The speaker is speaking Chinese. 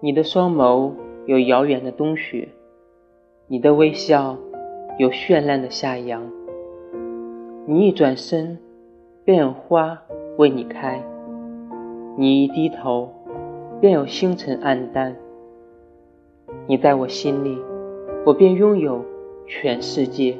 你的双眸有遥远的冬雪你的微笑有绚烂的夏阳。你一转身便有花为你开。你一低头便有星辰黯淡。你在我心里我便拥有全世界。